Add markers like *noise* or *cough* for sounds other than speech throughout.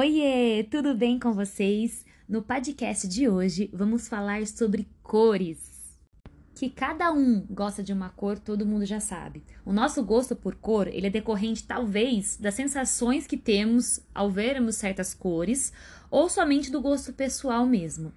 Oiê, tudo bem com vocês? No podcast de hoje vamos falar sobre cores. Que cada um gosta de uma cor, todo mundo já sabe. O nosso gosto por cor, ele é decorrente talvez das sensações que temos ao vermos certas cores ou somente do gosto pessoal mesmo.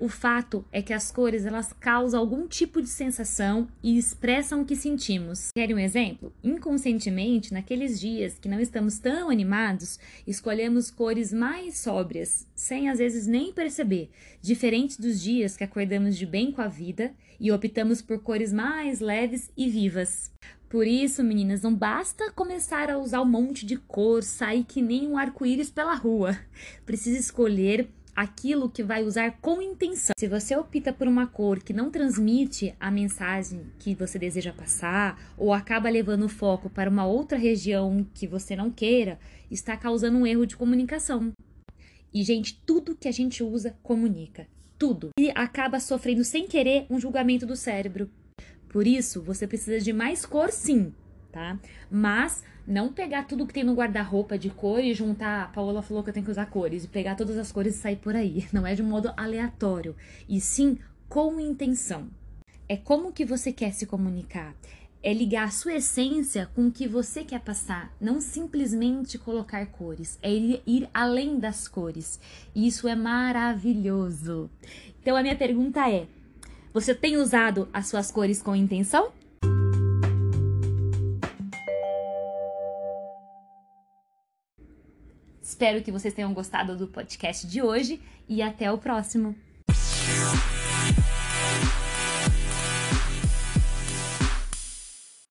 O fato é que as cores elas causam algum tipo de sensação e expressam o que sentimos. Querem um exemplo? Inconscientemente, naqueles dias que não estamos tão animados, escolhemos cores mais sóbrias, sem às vezes nem perceber, diferente dos dias que acordamos de bem com a vida e optamos por cores mais leves e vivas. Por isso, meninas, não basta começar a usar um monte de cor, sair que nem um arco-íris pela rua. Precisa escolher aquilo que vai usar com intenção. Se você opta por uma cor que não transmite a mensagem que você deseja passar ou acaba levando o foco para uma outra região que você não queira, está causando um erro de comunicação. E, gente, tudo que a gente usa comunica. Tudo. E acaba sofrendo sem querer um julgamento do cérebro. Por isso, você precisa de mais cor, sim, tá? Mas não pegar tudo que tem no guarda-roupa de cor e juntar. A Paola falou que eu tenho que usar cores e pegar todas as cores e sair por aí. *laughs* Não é de um modo aleatório, e sim com intenção. É como que você quer se comunicar. É ligar a sua essência com o que você quer passar, não simplesmente colocar cores, é ir, além das cores. E isso é maravilhoso. Então a minha pergunta é: você tem usado as suas cores com intenção? Espero que vocês tenham gostado do podcast de hoje e até o próximo!